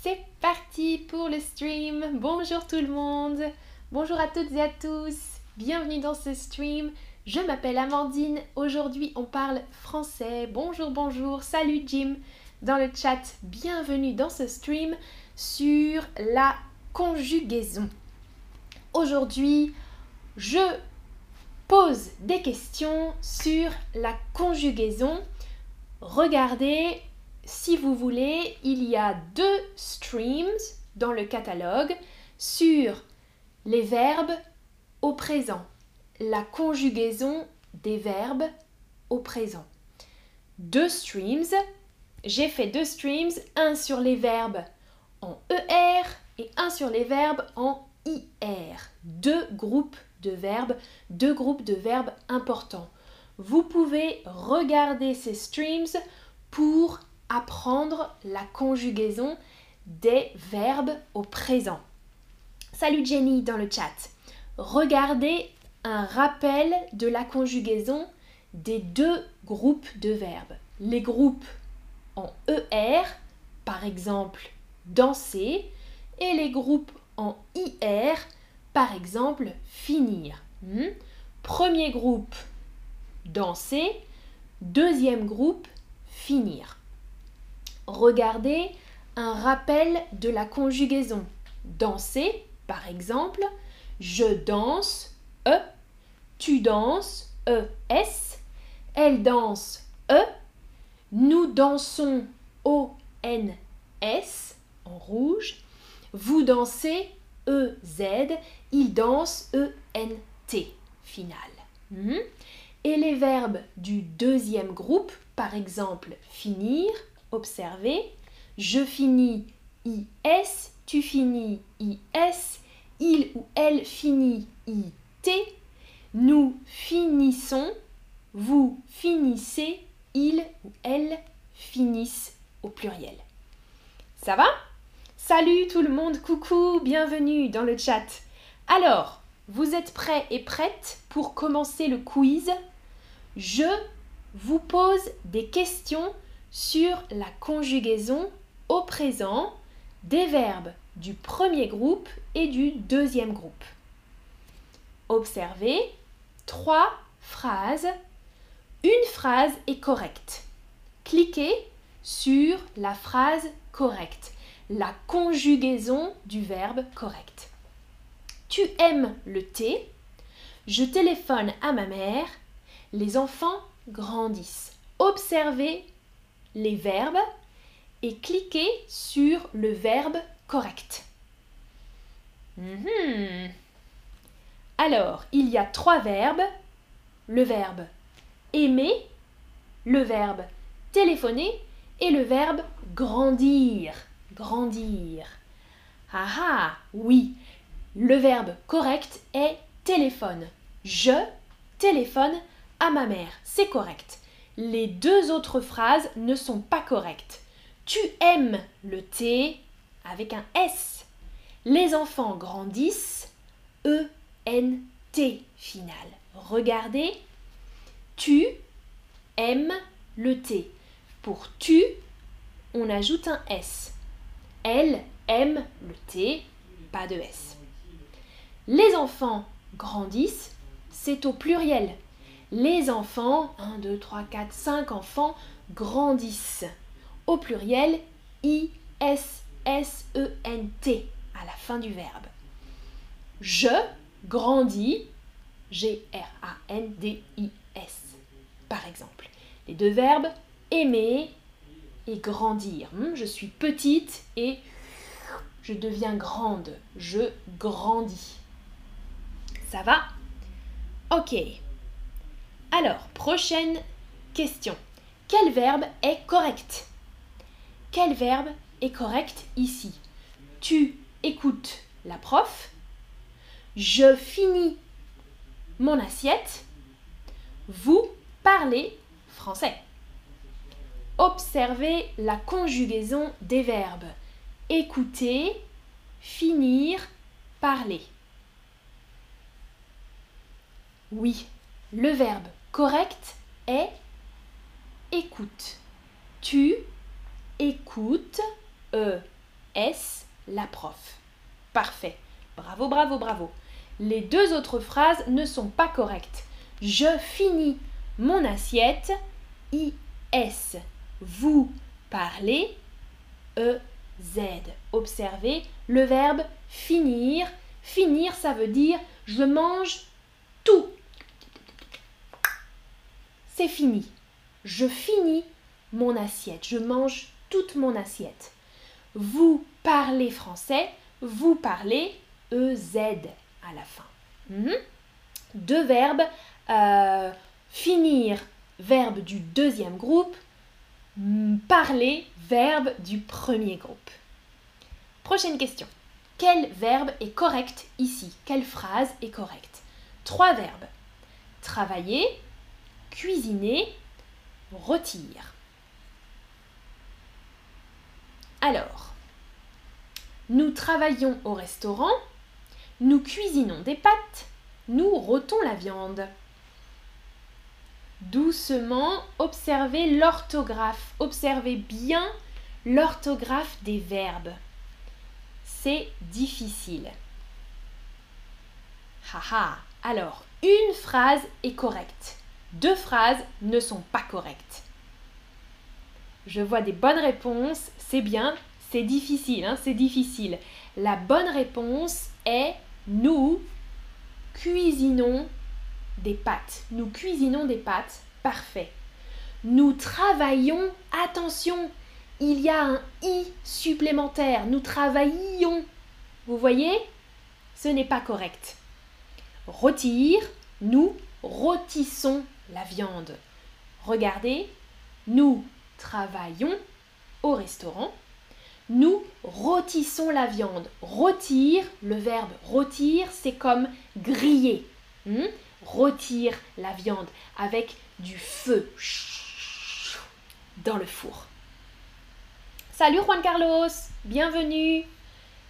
C'est parti pour le stream. Bonjour tout le monde. Bonjour à toutes et à tous. Bienvenue dans ce stream. Je m'appelle Amandine. Aujourd'hui, on parle français. Bonjour, bonjour. Salut Jim dans le chat. Bienvenue dans ce stream sur la conjugaison. Aujourd'hui, je pose des questions sur la conjugaison. Regardez, si vous voulez, il y a deux streams dans le catalogue sur les verbes au présent, la conjugaison des verbes au présent. Deux streams, j'ai fait deux streams, un sur les verbes en ER et un sur les verbes en IR. Deux groupes de verbes, deux groupes de verbes importants. Vous pouvez regarder ces streams pour apprendre la conjugaison des verbes au présent. Salut Jenny dans le chat. Regardez un rappel de la conjugaison des deux groupes de verbes. Les groupes en ER, par exemple danser, et les groupes en IR, par exemple finir. Hmm? Premier groupe, danser. Deuxième groupe, finir. Regardez un rappel de la conjugaison. Danser, par exemple, je danse, E. Tu danses, E, S. Elle danse, E. Nous dansons, O, N, S, en rouge. Vous dansez, E, Z. Il danse, E, N, T, final. Hmm? Et les verbes du deuxième groupe, par exemple finir, observez, je finis IS, tu finis IS, il ou elle finit IT, nous finissons, vous finissez, il ou elle finissent au pluriel. Ça va? Salut tout le monde, coucou, bienvenue dans le chat. Alors, vous êtes prêts et prêtes pour commencer le quiz? Je vous pose des questions sur la conjugaison au présent des verbes du premier groupe et du deuxième groupe. Observez trois phrases. Une phrase est correcte. Cliquez sur la phrase correcte, la conjugaison du verbe correct. Tu aimes le thé? Je téléphone à ma mère. Les enfants grandissent. Observez les verbes et cliquez sur le verbe correct. Mhm. Alors, il y a trois verbes. Le verbe aimer, le verbe téléphoner et le verbe grandir. Grandir. Ah ah, oui, le verbe correct est téléphone. Je téléphone à ma mère. C'est correct. Les deux autres phrases ne sont pas correctes. Tu aimes le thé avec un S. Les enfants grandissent. E-N-T final. Regardez. Tu aimes le thé. Pour tu, on ajoute un S. Elle aime le thé, pas de S. Les enfants grandissent, c'est au pluriel. Les enfants, 1, 2, 3, 4, 5 enfants grandissent. Au pluriel, I-S-S-E-N-T à la fin du verbe. Je grandis, G-R-A-N-D-I-S, par exemple. Les deux verbes aimer et grandir. Hmm, je suis petite et je deviens grande. Je grandis. Ça va? Ok. Alors, prochaine question. Quel verbe est correct? Quel verbe est correct ici? Tu écoutes la prof. Je finis mon assiette. Vous parlez français. Observez la conjugaison des verbes. Écouter, finir, parler. Oui, le verbe correct est écoute. Tu écoutes, E, S, la prof. Parfait. Bravo, bravo, bravo. Les deux autres phrases ne sont pas correctes. Je finis mon assiette. IS. Vous parlez. EZ. Observez le verbe finir. Finir, ça veut dire je mange tout. C'est fini. Je finis mon assiette. Je mange toute mon assiette. Vous parlez français. Vous parlez EZ à la fin. Mhm. Deux verbes. Euh, finir, verbe du deuxième groupe. Parler, verbe du premier groupe. Prochaine question. Quel verbe est correct ici? Quelle phrase est correcte? Trois verbes. Travailler, cuisiner, rôtir. Alors, nous travaillons au restaurant, nous cuisinons des pâtes, nous rôtons la viande. Doucement, observez l'orthographe. Observez bien l'orthographe des verbes. C'est difficile. Haha. Alors, une phrase est correcte. Deux phrases ne sont pas correctes. Je vois des bonnes réponses. C'est bien. C'est difficile. Hein, c'est difficile. La bonne réponse est nous cuisinons des pâtes. Nous cuisinons des pâtes. Parfait. Nous travaillons. Attention, il y a un i supplémentaire. Nous travaillons. Vous voyez? Ce n'est pas correct. Rôtir, nous rôtissons la viande. Regardez, nous travaillons au restaurant. Nous rôtissons la viande. Rôtir, le verbe rôtir, c'est comme griller. Hmm? Rôtir la viande avec du feu dans le four. Salut Juan Carlos, bienvenue.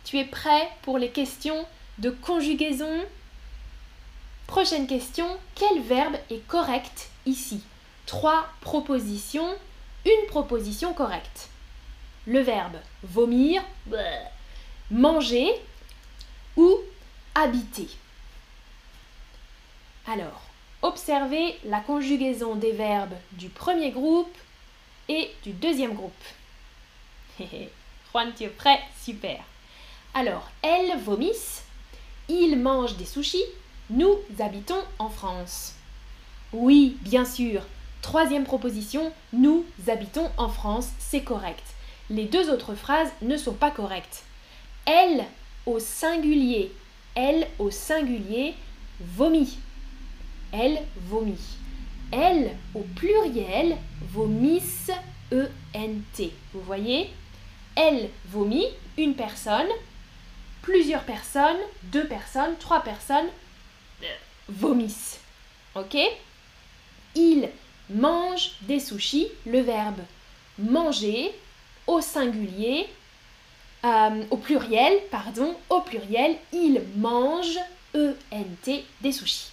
Tu es prêt pour les questions de conjugaison Prochaine question, quel verbe est correct ici? Trois propositions, une proposition correcte. Le verbe vomir, manger ou habiter. Alors, observez la conjugaison des verbes du premier groupe et du deuxième groupe. Juan, tu es prêt? Super. Alors, elles vomissent, ils mangent des sushis, nous habitons en France. Oui, bien sûr. Troisième proposition, nous habitons en France, c'est correct. Les deux autres phrases ne sont pas correctes. Elle au singulier, elle au singulier vomit. Elle vomit. Elle au pluriel vomissent ENT. Vous voyez? Elle vomit, une personne, plusieurs personnes, deux personnes, trois personnes vomissent. Ok? Il mange des sushis, le verbe manger au singulier, euh, au pluriel, pardon, au pluriel, il mange, E-N-T, des sushis.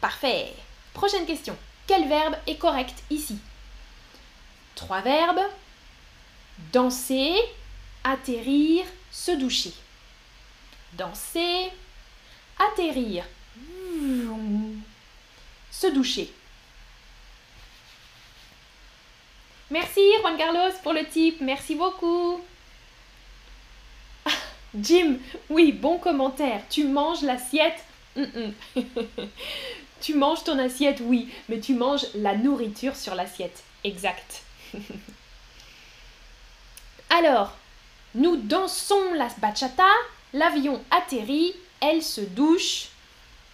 Parfait. Prochaine question. Quel verbe est correct ici? Trois verbes. Danser, atterrir, se doucher. Danser, atterrir, se doucher. Merci Juan Carlos pour le tip, merci beaucoup. Jim, oui, bon commentaire. Tu manges l'assiette? Tu manges ton assiette, oui, mais tu manges la nourriture sur l'assiette. Exact. Alors, nous dansons la bachata, l'avion atterrit, elle se douche.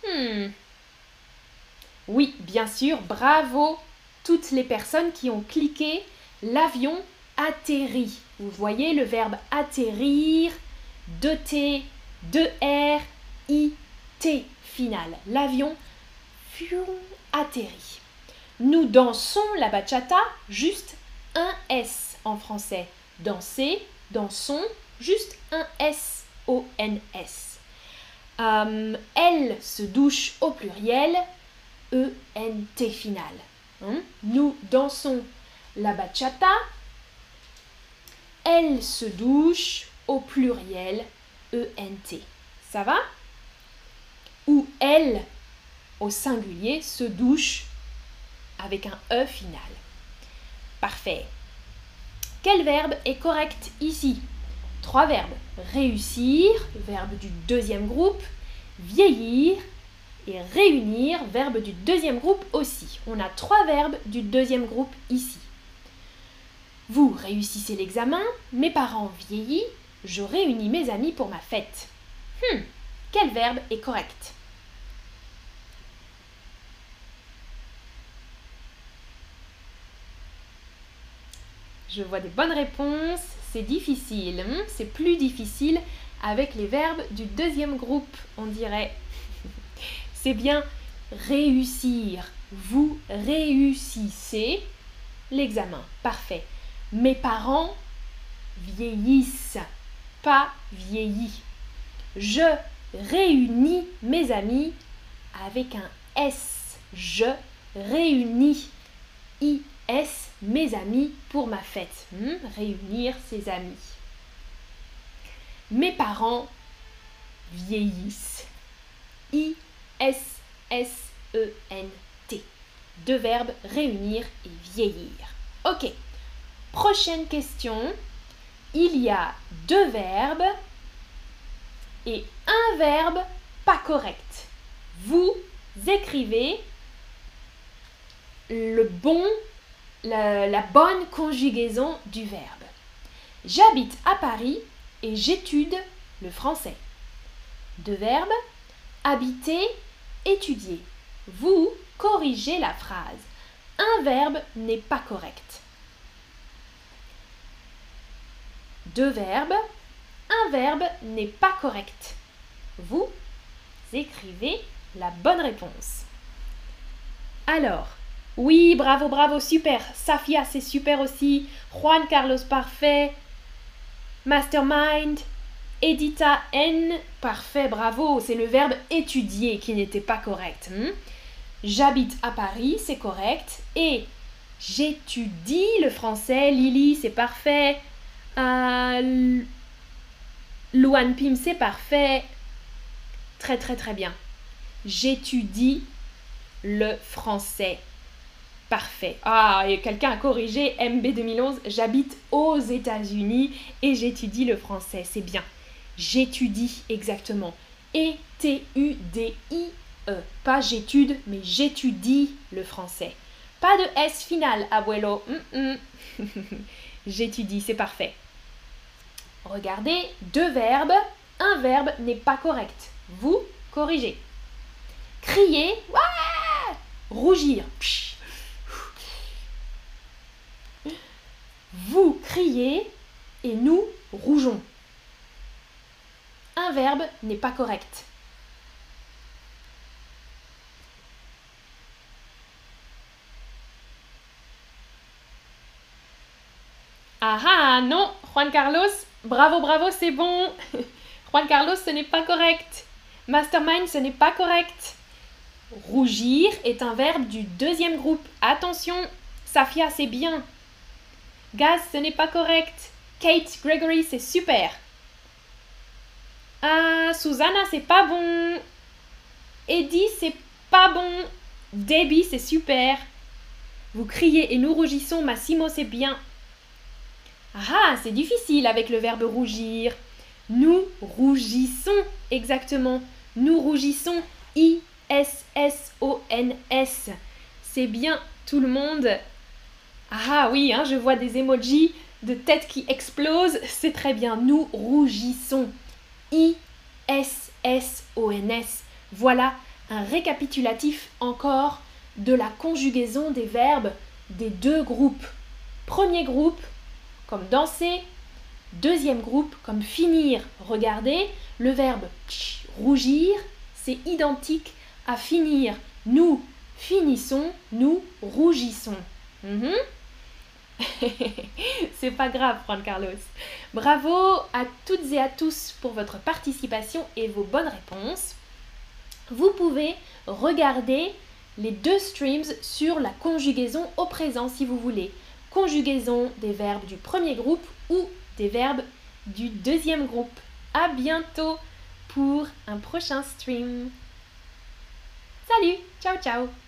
Hmm. Oui, bien sûr, bravo toutes les personnes qui ont cliqué l'avion atterrit. Vous voyez le verbe atterrir, de T, de R, I, T final. L'avion atterrit. Nous dansons la bachata, juste un S en français. Danser, dansons, juste un S, O-N-S. Euh, elle se douche au pluriel, E-N-T final. Hein? Nous dansons la bachata. Elle se douche au pluriel ENT. Ça va? Ou elle au singulier se douche avec un E final. Parfait. Quel verbe est correct ici? Trois verbes. Réussir, verbe du deuxième groupe, vieillir et réunir, verbe du deuxième groupe aussi. On a trois verbes du deuxième groupe ici. Vous réussissez l'examen, mes parents vieillissent, je réunis mes amis pour ma fête. Hmm, quel verbe est correct? Je vois des bonnes réponses. C'est difficile. Hmm, c'est plus difficile avec les verbes du deuxième groupe, on dirait. C'est bien réussir. Vous réussissez l'examen. Parfait. Mes parents vieillissent, pas vieillis. Je réunis mes amis avec un S. Je réunis. IS mes amis pour ma fête? Hmm, réunir ses amis. Mes parents vieillissent. I-S-S-E-N-T. Deux verbes réunir et vieillir. Ok. Prochaine question. Il y a deux verbes et un verbe pas correct. Vous écrivez le bon la, bonne conjugaison du verbe. J'habite à Paris et j'étude le français. Deux verbes, habiter, étudier. Vous corrigez la phrase. Un verbe n'est pas correct. Deux verbes, un verbe n'est pas correct. Vous écrivez la bonne réponse. Alors, oui, bravo, bravo, super. Safia, c'est super aussi. Juan Carlos, parfait. Mastermind. Edita N, parfait, bravo. C'est le verbe étudier qui n'était pas correct. Hmm? J'habite à Paris, c'est correct. Et j'étudie le français. Lily, c'est parfait. Euh, Luan Pim, c'est parfait. Très, très, très bien. J'étudie le français. Parfait. Ah, quelqu'un a corrigé MB 2011. J'habite aux États-Unis et j'étudie le français. C'est bien. J'étudie exactement. E-T-U-D-I-E. Pas j'étude, mais j'étudie le français. Pas de S final, abuelo. j'étudie, c'est parfait. Regardez, deux verbes. Un verbe n'est pas correct. Vous corrigez. Crier. Rougir. Vous criez et nous rougeons. Un verbe n'est pas correct. Ah ah, non, Juan Carlos, bravo, bravo, c'est bon. Juan Carlos, ce n'est pas correct. Mastermind, ce n'est pas correct. Rougir est un verbe du deuxième groupe. Attention, Safia, c'est bien. Gaz, ce n'est pas correct. Kate, Gregory, c'est super. Ah, Susanna, c'est pas bon. Eddie, c'est pas bon. Debbie, c'est super. Vous criez et nous rougissons, Massimo, c'est bien. Ah, c'est difficile avec le verbe rougir. Nous rougissons, exactement. Nous rougissons. I-S-S-O-N-S. C'est bien, tout le monde. Ah oui, hein, je vois des emojis de tête qui explosent. C'est très bien. Nous rougissons. I-S-S-O-N-S. Voilà un récapitulatif encore de la conjugaison des verbes des deux groupes. Premier groupe, comme danser. Deuxième groupe, comme finir. Regardez, le verbe rougir, c'est identique à finir. Nous finissons, nous rougissons. Mhm. C'est pas grave, Juan Carlos. Bravo à toutes et à tous pour votre participation et vos bonnes réponses. Vous pouvez regarder les deux streams sur la conjugaison au présent si vous voulez. Conjugaison des verbes du premier groupe ou des verbes du deuxième groupe. À bientôt pour un prochain stream. Salut, ciao ciao